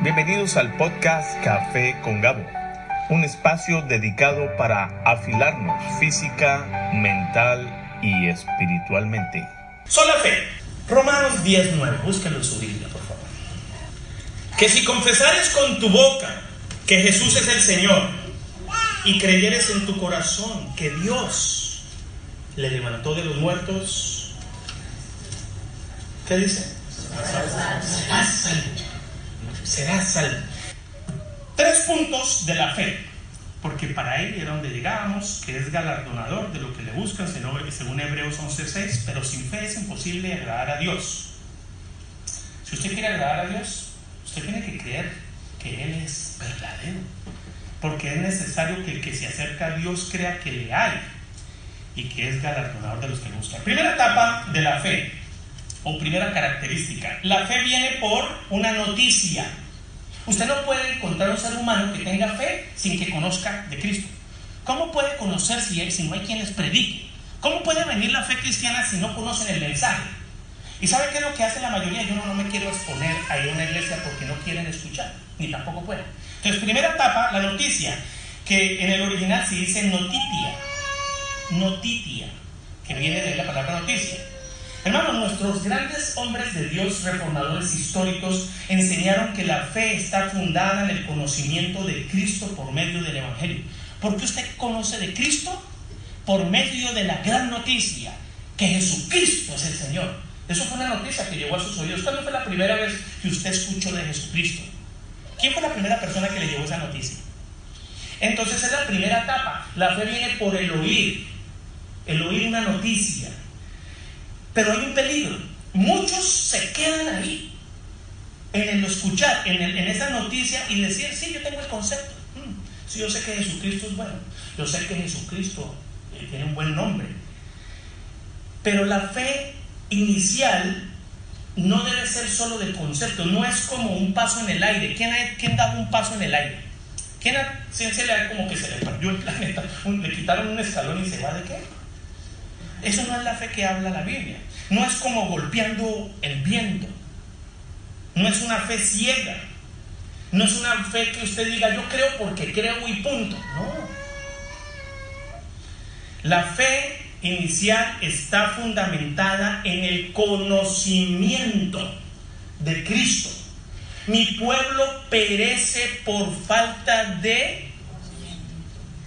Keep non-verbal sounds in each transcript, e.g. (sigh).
Bienvenidos al podcast Café con Gabo, un espacio dedicado para afilarnos física, mental y espiritualmente. Sola fe. Romanos 19, búsquenlo en su Biblia, por favor. Que si confesares con tu boca que Jesús es el Señor y creyeres en tu corazón que Dios le levantó de los muertos, ¿qué dice? Serás salvo será salvo. Tres puntos de la fe, porque para él era donde llegábamos, que es galardonador de lo que le buscan, según Hebreos 11:6, pero sin fe es imposible agradar a Dios. Si usted quiere agradar a Dios, usted tiene que creer que Él es verdadero, porque es necesario que el que se acerca a Dios crea que le hay y que es galardonador de los que buscan. Primera etapa de la fe, o primera característica, la fe viene por una noticia. Usted no puede encontrar un ser humano que tenga fe sin que conozca de Cristo. ¿Cómo puede conocer si, si no hay quien les predique? ¿Cómo puede venir la fe cristiana si no conocen el mensaje? ¿Y sabe qué es lo que hace la mayoría? Yo no, no me quiero exponer ahí a una iglesia porque no quieren escuchar, ni tampoco pueden. Entonces, primera etapa, la noticia, que en el original se dice notitia, notitia, que viene de la palabra noticia. Hermanos, nuestros grandes hombres de Dios, reformadores históricos, enseñaron que la fe está fundada en el conocimiento de Cristo por medio del Evangelio. ¿Por qué usted conoce de Cristo? Por medio de la gran noticia, que Jesucristo es el Señor. Eso fue una noticia que llegó a sus oídos. ¿Cuándo fue la primera vez que usted escuchó de Jesucristo? ¿Quién fue la primera persona que le llevó esa noticia? Entonces es la primera etapa. La fe viene por el oír, el oír una noticia. Pero hay un peligro. Muchos se quedan ahí, en el escuchar, en, esa noticia y decir, sí, yo tengo el concepto. Mm, sí, yo sé que Jesucristo es bueno. Yo sé que Jesucristo eh, tiene un buen nombre. Pero la fe inicial no debe ser solo de concepto, no es como un paso en el aire. ¿Quién, quién da un paso en el aire? ¿Quién se le da como que se le perdió el planeta? le quitaron un escalón y se va de qué? Eso no es la fe que habla la Biblia. No es como golpeando el viento. No es una fe ciega. No es una fe que usted diga yo creo porque creo y punto. No. La fe inicial está fundamentada en el conocimiento de Cristo. Mi pueblo perece por falta de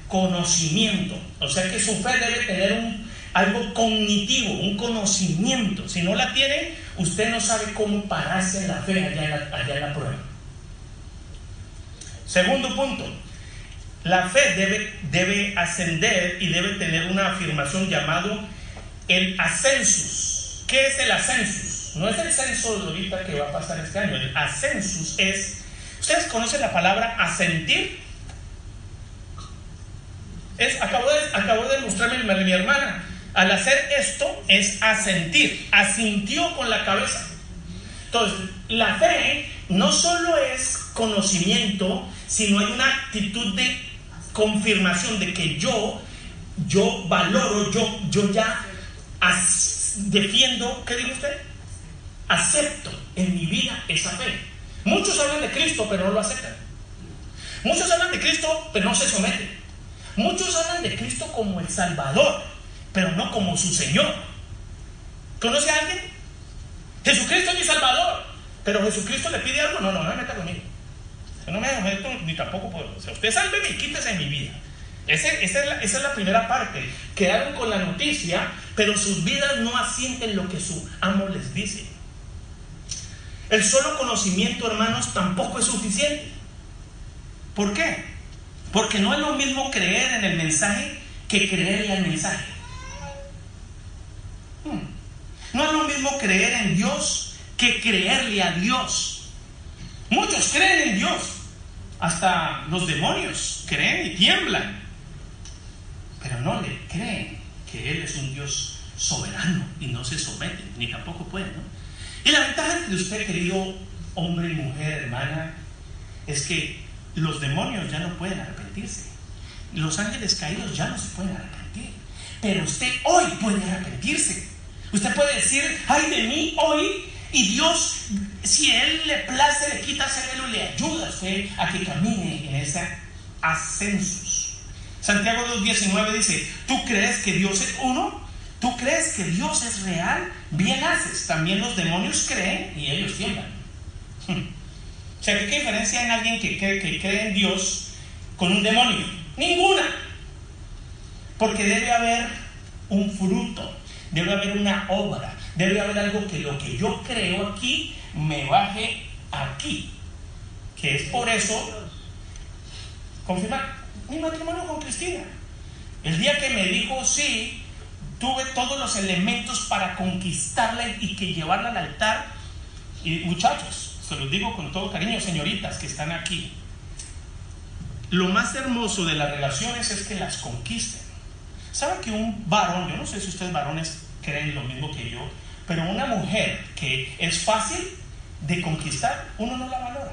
conocimiento. O sea que su fe debe tener un algo cognitivo, un conocimiento. Si no la tiene, usted no sabe cómo pararse la fe allá en la, prueba. Segundo punto, la fe debe, debe ascender y debe tener una afirmación llamado el ascensus. ¿Qué es el ascensus? No es el censo de ahorita que va a pasar este año. El ascensus es, ¿ustedes conocen la palabra asentir? Es, acabo, de, acabo de mostrarme mi hermana al hacer esto es asentir, asintió con la cabeza. Entonces, la fe no solo es conocimiento, sino hay una actitud de confirmación de que yo, yo valoro, yo, yo ya defiendo, ¿qué dice usted? Acepto en mi vida esa fe. Muchos hablan de Cristo, pero no lo aceptan. Muchos hablan de Cristo, pero no se someten. Muchos hablan de Cristo como el Salvador, pero no como su Señor. ¿Conoce a alguien? Jesucristo es mi Salvador, pero Jesucristo le pide algo, no, no, no me meta conmigo. No me esto ni tampoco puedo. Usted sálveme y quítese en mi vida. esa, es la, esa, es la, primera parte. Quedaron con la noticia, pero sus vidas no asienten lo que su amo les dice. El solo conocimiento, hermanos, tampoco es suficiente. ¿Por qué? Porque no es lo mismo creer en el mensaje que creerle al mensaje. Hmm. No es lo mismo creer en Dios que creerle a Dios. Muchos creen en Dios. Hasta los demonios creen y tiemblan. Pero no le creen que Él es un Dios soberano y no se someten, ni tampoco pueden. Y la ventaja de usted, querido hombre y mujer, hermana, es que los demonios ya no pueden arrepentirse. Los ángeles caídos ya no se pueden arrepentir. Pero usted hoy puede arrepentirse. Usted puede decir, ay de mí hoy, y Dios si Él le place, le quita velo y le ayuda a usted a que camine en ese ascensos. Santiago 2.19 dice, ¿tú crees que Dios es uno? ¿Tú crees que Dios es real? Bien haces. También los demonios creen y ellos tiemblan. (laughs) o sea, ¿qué diferencia en alguien que cree, que cree en Dios con un demonio? Ninguna. Porque debe haber un fruto, debe haber una obra, debe haber algo que lo que yo creo aquí me baje aquí. Que es por eso, confirmar mi matrimonio con Cristina. El día que me dijo sí, tuve todos los elementos para conquistarla y que llevarla al altar. Y muchachos, se los digo con todo cariño, señoritas que están aquí. Lo más hermoso de las relaciones es que las conquisten. ¿Sabe que un varón, yo no sé si ustedes varones creen lo mismo que yo, pero una mujer que es fácil de conquistar, uno no la valora.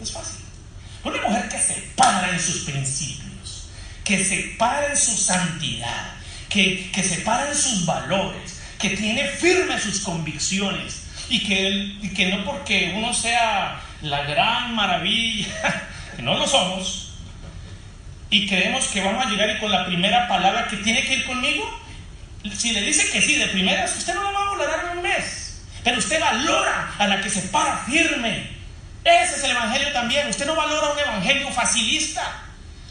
Es fácil. Una mujer que se para en sus principios, que se para en su santidad, que, que se para en sus valores, que tiene firmes sus convicciones y que, y que no porque uno sea la gran maravilla, (laughs) que no lo somos, y creemos que vamos a llegar y con la primera palabra que tiene que ir conmigo, si le dice que sí de primeras, usted no lo va a valorar en un mes, pero usted valora a la que se para firme. Ese es el evangelio también. Usted no valora un evangelio facilista.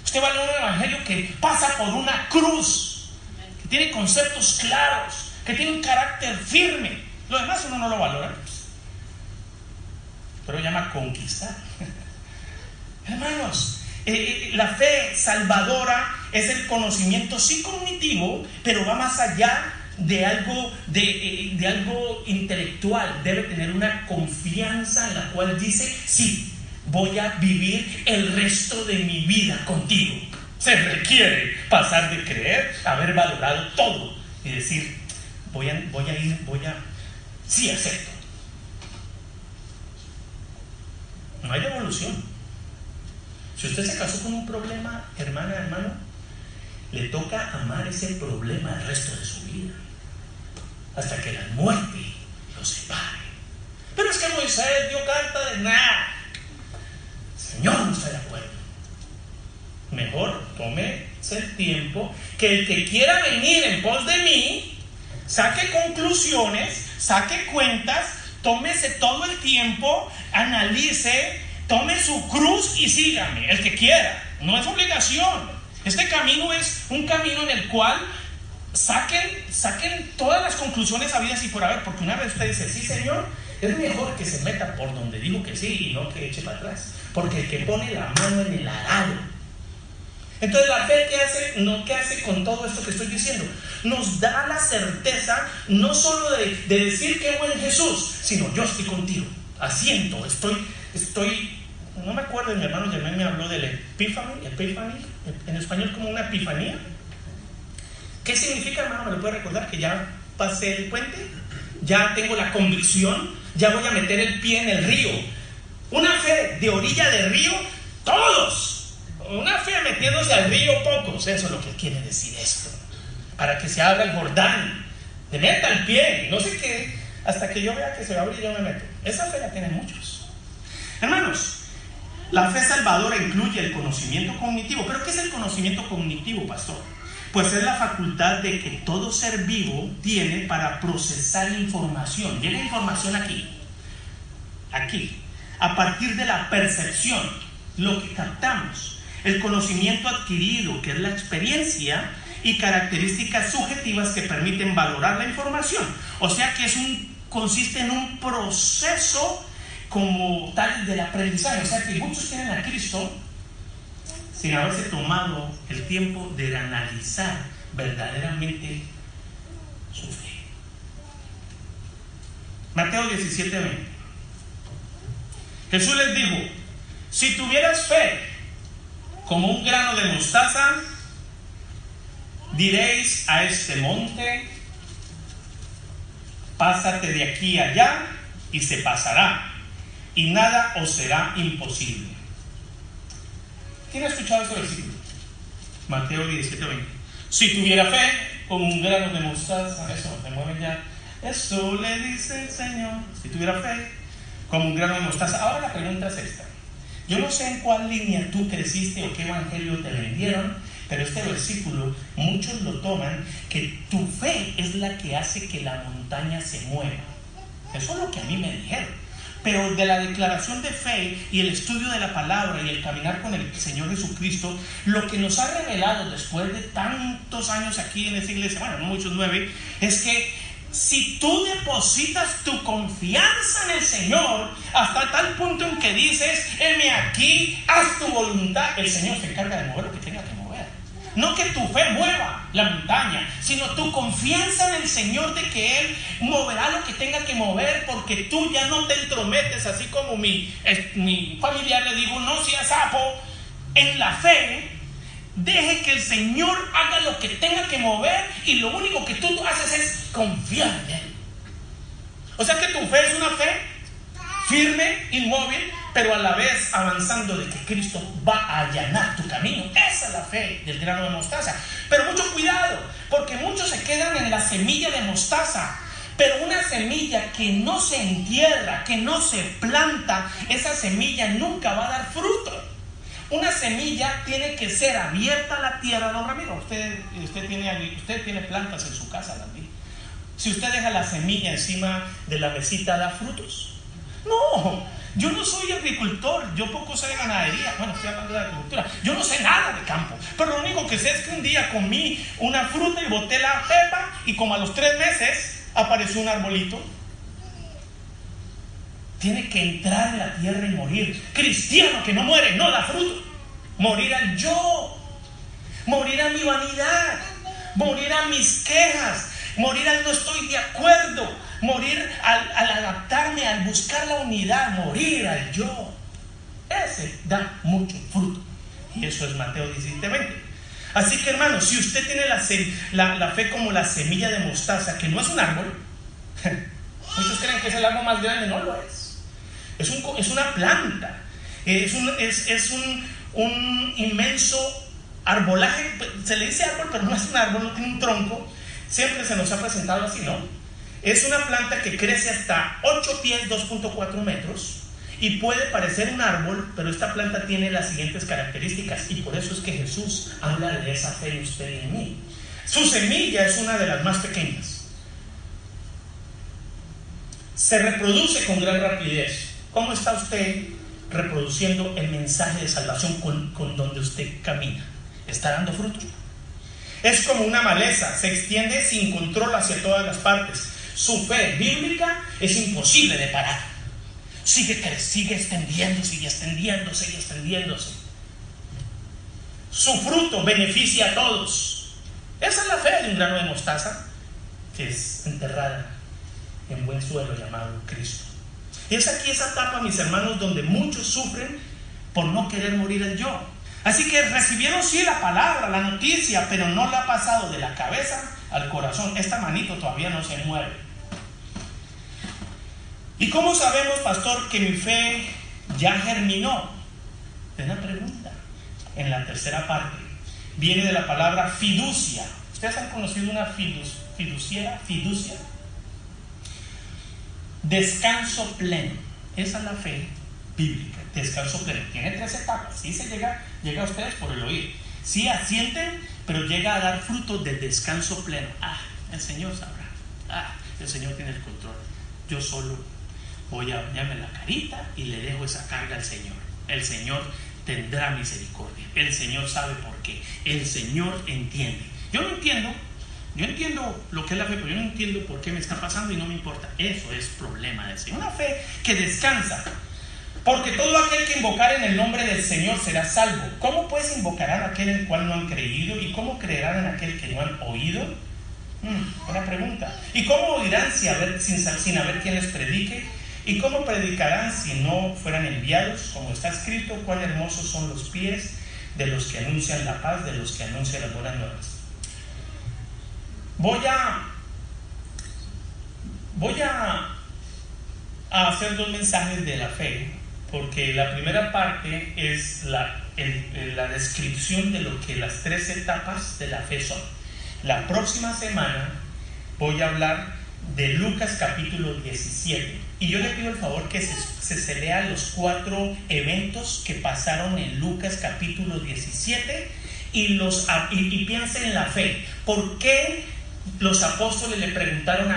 Usted valora un evangelio que pasa por una cruz, que tiene conceptos claros, que tiene un carácter firme. Lo demás uno no lo valora. Pero llama conquistar. (laughs) Hermanos, eh, eh, la fe salvadora es el conocimiento sí cognitivo, pero va más allá de algo, eh, de, algo intelectual. Debe tener una confianza en la cual dice, sí, voy a vivir el resto de mi vida contigo. Se requiere pasar de creer, haber valorado todo y decir, voy a, voy a ir, voy a, sí acepto. No hay devolución. Si usted se casó con un problema, hermana, hermano, le toca amar ese problema el resto de su vida. Hasta que la muerte lo separe. Pero es que Moisés dio carta de nada. Señor no está de acuerdo. Mejor tómese el tiempo que el que quiera venir en pos de mí, saque conclusiones, saque cuentas, tómese todo el tiempo, analice, tome su cruz y sígame, el que quiera. No es obligación. Este camino es un camino en el cual saquen, saquen todas las conclusiones habidas y por haber, porque una vez usted dice, sí, Señor, es mejor que se meta por donde digo que sí y no que eche para atrás, porque el que pone la mano en el arado. Entonces la fe que hace, no que hace con todo esto que estoy diciendo, nos da la certeza no solo de, de decir que en Jesús, sino yo estoy contigo, asiento, estoy, estoy no me acuerdo, mi hermano Germán me habló del epiphany, epiphany, en español como una epifanía. ¿Qué significa, hermano? ¿Me lo puede recordar? Que ya pasé el puente, ya tengo la convicción, ya voy a meter el pie en el río. Una fe de orilla de río, todos. Una fe metiéndose al río, pocos. Eso es lo que quiere decir esto. Para que se abra el Jordán. De meta el pie, no sé qué, hasta que yo vea que se va a abrir, yo me meto. Esa fe la tienen muchos. Hermanos, la fe salvadora incluye el conocimiento cognitivo. ¿Pero qué es el conocimiento cognitivo, pastor? Pues es la facultad de que todo ser vivo tiene para procesar información. Llega información aquí, aquí, a partir de la percepción, lo que captamos, el conocimiento adquirido, que es la experiencia, y características subjetivas que permiten valorar la información. O sea que es un, consiste en un proceso como tal del aprendizaje. O sea que muchos tienen a Cristo sin haberse tomado el tiempo de analizar verdaderamente su fe. Mateo 17, 20. Jesús les dijo, si tuvieras fe como un grano de mostaza, diréis a este monte, pásate de aquí allá y se pasará y nada os será imposible. ¿Quién ha escuchado ese versículo? Mateo 17, 20. Si tuviera fe, como un grano de mostaza, eso, se mueve ya. Eso le dice el Señor. Si tuviera fe, como un grano de mostaza. Ahora la pregunta es esta. Yo no sé en cuál línea tú creciste o qué evangelio te vendieron, pero este versículo muchos lo toman que tu fe es la que hace que la montaña se mueva. Eso es lo que a mí me dijeron. Pero de la declaración de fe y el estudio de la palabra y el caminar con el Señor Jesucristo, lo que nos ha revelado después de tantos años aquí en esa iglesia, bueno, no muchos nueve, es que si tú depositas tu confianza en el Señor hasta tal punto en que dices, heme aquí, haz tu voluntad, el Señor se encarga de mover lo que tenga. No que tu fe mueva la montaña, sino tu confianza en el Señor de que Él moverá lo que tenga que mover porque tú ya no te entrometes, así como mi, mi familiar le digo, no seas sapo, en la fe Deje que el Señor haga lo que tenga que mover y lo único que tú haces es confiar en Él. O sea que tu fe es una fe firme, inmóvil, pero a la vez avanzando de que Cristo va a allanar tu camino. Esa es la fe del grano de mostaza. Pero mucho cuidado, porque muchos se quedan en la semilla de mostaza. Pero una semilla que no se entierra, que no se planta, esa semilla nunca va a dar fruto. Una semilla tiene que ser abierta a la tierra, don Ramiro. Usted, usted, tiene, usted tiene plantas en su casa, David. Si usted deja la semilla encima de la mesita, ¿da frutos? No, yo no soy agricultor, yo poco sé de ganadería. Bueno, estoy hablando de agricultura. Yo no sé nada de campo. Pero lo único que sé es que un día comí una fruta y boté la pepa y como a los tres meses apareció un arbolito tiene que entrar en la tierra y morir. Cristiano que no muere, no da fruto. Morir al yo. Morir a mi vanidad. Morir mis quejas. Morir al no estoy de acuerdo. Morir al, adaptarme, al buscar la unidad. Morir al yo. Ese da mucho fruto. Y eso es Mateo 17, Así que hermanos, si usted tiene la, la fe como la semilla de mostaza, que no es un árbol, (laughs) muchos creen que es el árbol más grande, no lo es. Es, un, es una planta, es, un, es, un, un, inmenso arbolaje, se le dice árbol, pero no es un árbol, no tiene un tronco, siempre se nos ha presentado así, ¿no? Es una planta que crece hasta 8 pies, 2.4 metros, y puede parecer un árbol, pero esta planta tiene las siguientes características, y por eso es que Jesús habla de esa fe en usted y en mí. Su semilla es una de las más pequeñas. Se reproduce con gran rapidez. ¿Cómo está usted reproduciendo el mensaje de salvación con, donde usted camina? ¿Está dando fruto? Es como una maleza, se extiende sin control hacia todas las partes. Su fe bíblica es imposible de parar. Sigue, sigue extendiéndose y extendiéndose y extendiéndose. Su fruto beneficia a todos. Esa es la fe de un grano de mostaza que es enterrada en buen suelo llamado Cristo. Y es aquí esa etapa, mis hermanos, donde muchos sufren por no querer morir el yo. Así que recibieron sí la palabra, la noticia, pero no le ha pasado de la cabeza al corazón. Esta manito todavía no se mueve. ¿Y cómo sabemos, pastor, que mi fe ya germinó? Es una pregunta. En la tercera parte viene de la palabra fiducia. ¿Ustedes han conocido una fiducia? Fiducia. Descanso pleno. Esa es la fe bíblica. Descanso pleno. Tiene tres etapas. Sí se llega, llega a ustedes por el oír. Sí asienten, pero llega a dar fruto de descanso pleno. Ah, el Señor sabrá. Ah, el Señor tiene el control. Yo solo voy a bañarme la carita y le dejo esa carga al Señor. El Señor tendrá misericordia. El Señor sabe por qué. El Señor entiende. Yo no entiendo yo entiendo lo que es la fe, pero yo no entiendo por qué me está pasando y no me importa. Eso es problema de Señor. Una fe que descansa. Porque todo aquel que invocar en el nombre del Señor será salvo. ¿Cómo pues invocarán a aquel en el cual no han creído? ¿Y cómo creerán en aquel que no han oído? Hmm, buena pregunta. ¿Y cómo oirán sin, haber, sin, sin haber quien les predique? ¿Y cómo predicarán si no fueran enviados? Como está escrito, cuán hermosos son los pies de los que anuncian la paz, de los que anuncian las buenas nuevas. Voy a, voy a, hacer dos mensajes de la fe, porque la primera parte es la, la descripción de lo que las tres etapas de la fe son. La próxima semana voy a hablar de Lucas capítulo 17 Y yo le pido el favor que se, se, lea los cuatro eventos que pasaron en Lucas capítulo 17 y, los, y, piense en la fe. ¿Por qué los apóstoles le preguntaron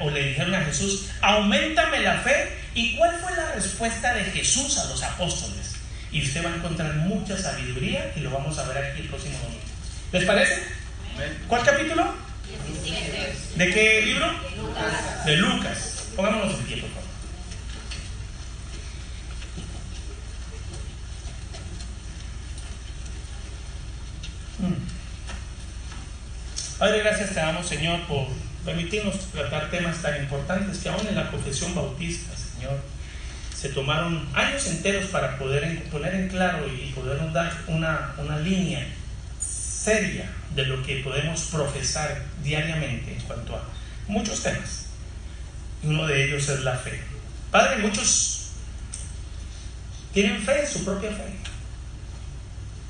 o le dijeron a Jesús, aumentame la fe? ¿Y cuál fue la respuesta de Jesús a los apóstoles? Y usted va a encontrar mucha sabiduría y lo vamos a ver aquí el próximo domingo. ¿Les parece? ¿Cuál capítulo? ¿De qué libro? De Lucas. De Lucas. Pongámonos en pie, por favor. Mm. Padre, gracias te damos, Señor, por permitirnos tratar temas tan importantes que aún en la confesión bautista, Señor, se tomaron años enteros para poder poner en claro y podernos dar una, una línea seria de lo que podemos profesar diariamente en cuanto a muchos temas. Uno de ellos es la fe. Padre, muchos tienen fe, su propia fe.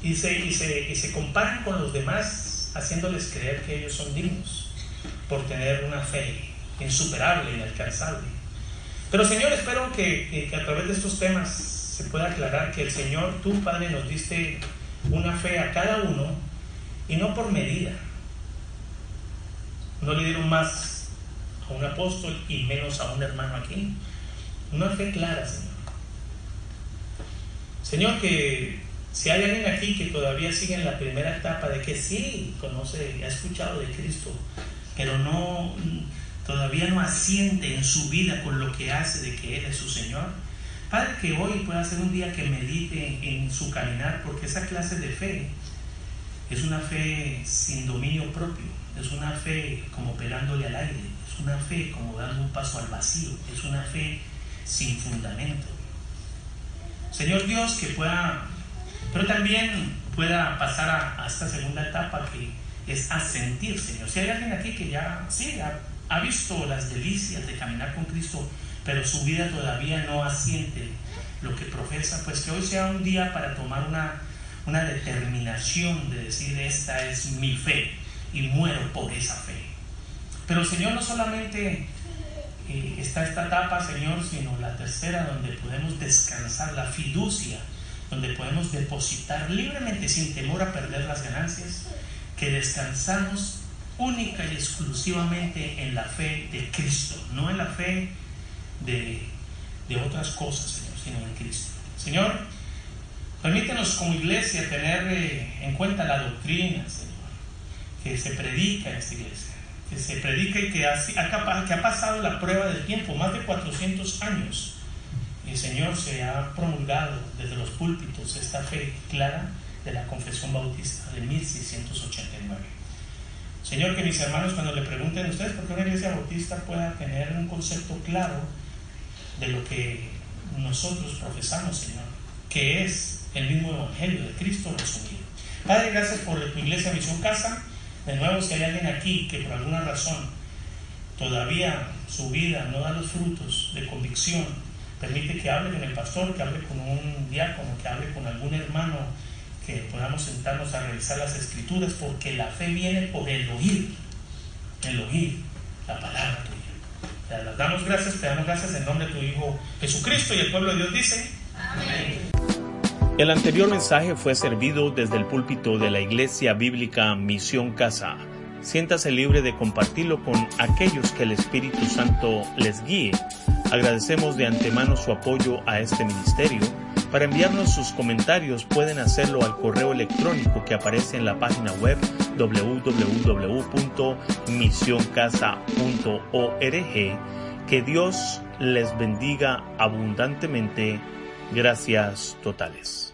Y se, y se, se comparan con los demás haciéndoles creer que ellos son dignos por tener una fe insuperable, inalcanzable. Pero Señor, espero que, que, a través de estos temas se pueda aclarar que el Señor, tú Padre, nos diste una fe a cada uno y no por medida. No le dieron más a un apóstol y menos a un hermano aquí. Una fe clara, Señor. Señor, que si hay alguien aquí que todavía sigue en la primera etapa de que sí conoce, ha escuchado de Cristo, pero no todavía no asiente en su vida con lo que hace de que Él es su Señor. Padre, que hoy pueda ser un día que medite en su caminar, porque esa clase de fe es una fe sin dominio propio, es una fe como pegándole al aire, es una fe como dando un paso al vacío, es una fe sin fundamento. Señor Dios, que pueda, pero también pueda pasar a, esta segunda etapa que es asentir, Señor. Si hay alguien aquí que ya, sí, ha, visto las delicias de caminar con Cristo, pero su vida todavía no asiente lo que profesa, pues que hoy sea un día para tomar una, una determinación de decir, esta es mi fe y muero por esa fe. Pero Señor no solamente eh, está esta etapa, Señor, sino la tercera donde podemos descansar, la fiducia, donde podemos depositar libremente sin temor a perder las ganancias, que descansamos única y exclusivamente en la fe de Cristo, no en la fe de, otras cosas, Señor, sino en Cristo. Señor, permítenos como iglesia tener eh, en cuenta la doctrina, Señor, que se predica en esta iglesia que se predica y que ha, que ha pasado la prueba del tiempo, más de 400 años. El Señor se ha promulgado desde los púlpitos esta fe clara de la confesión bautista de 1689. Señor, que mis hermanos cuando le pregunten a ustedes por qué una iglesia bautista pueda tener un concepto claro de lo que nosotros profesamos, Señor, que es el mismo Evangelio de Cristo resumido. Padre, gracias por tu iglesia Misión Casa. De nuevo, si hay alguien aquí que por alguna razón todavía su vida no da los frutos de convicción, permite que hable con el pastor, que hable con un diácono, que hable con algún hermano, que podamos sentarnos a revisar las escrituras, porque la fe viene por el oír, el oír la palabra tuya. Te damos gracias, te damos gracias en nombre de tu Hijo Jesucristo y el pueblo de Dios dice, Amén. El anterior mensaje fue servido desde el púlpito de la Iglesia Bíblica Misión Casa. Siéntase libre de compartirlo con aquellos que el Espíritu Santo les guíe. Agradecemos de antemano su apoyo a este ministerio. Para enviarnos sus comentarios pueden hacerlo al correo electrónico que aparece en la página web www.misioncasa.org. Que Dios les bendiga abundantemente. Gracias totales.